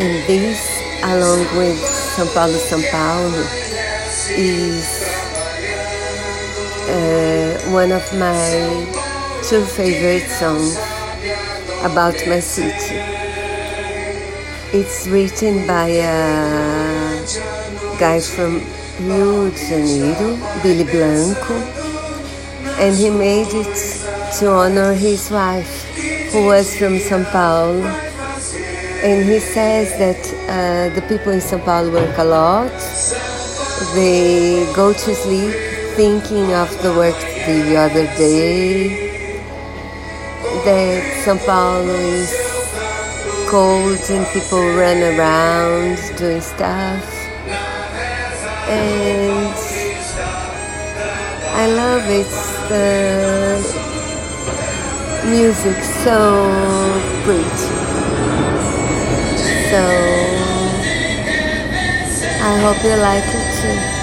And this, along with São Paulo, São Paulo, is uh, one of my two favorite songs about my city. It's written by a guy from Rio de Janeiro, Billy Blanco, and he made it to honor his wife, who was from São Paulo. And he says that uh, the people in São Paulo work a lot. They go to sleep thinking of the work the other day. That São Paulo is cold and people run around doing stuff. And I love it. The music so. So I hope you like it too.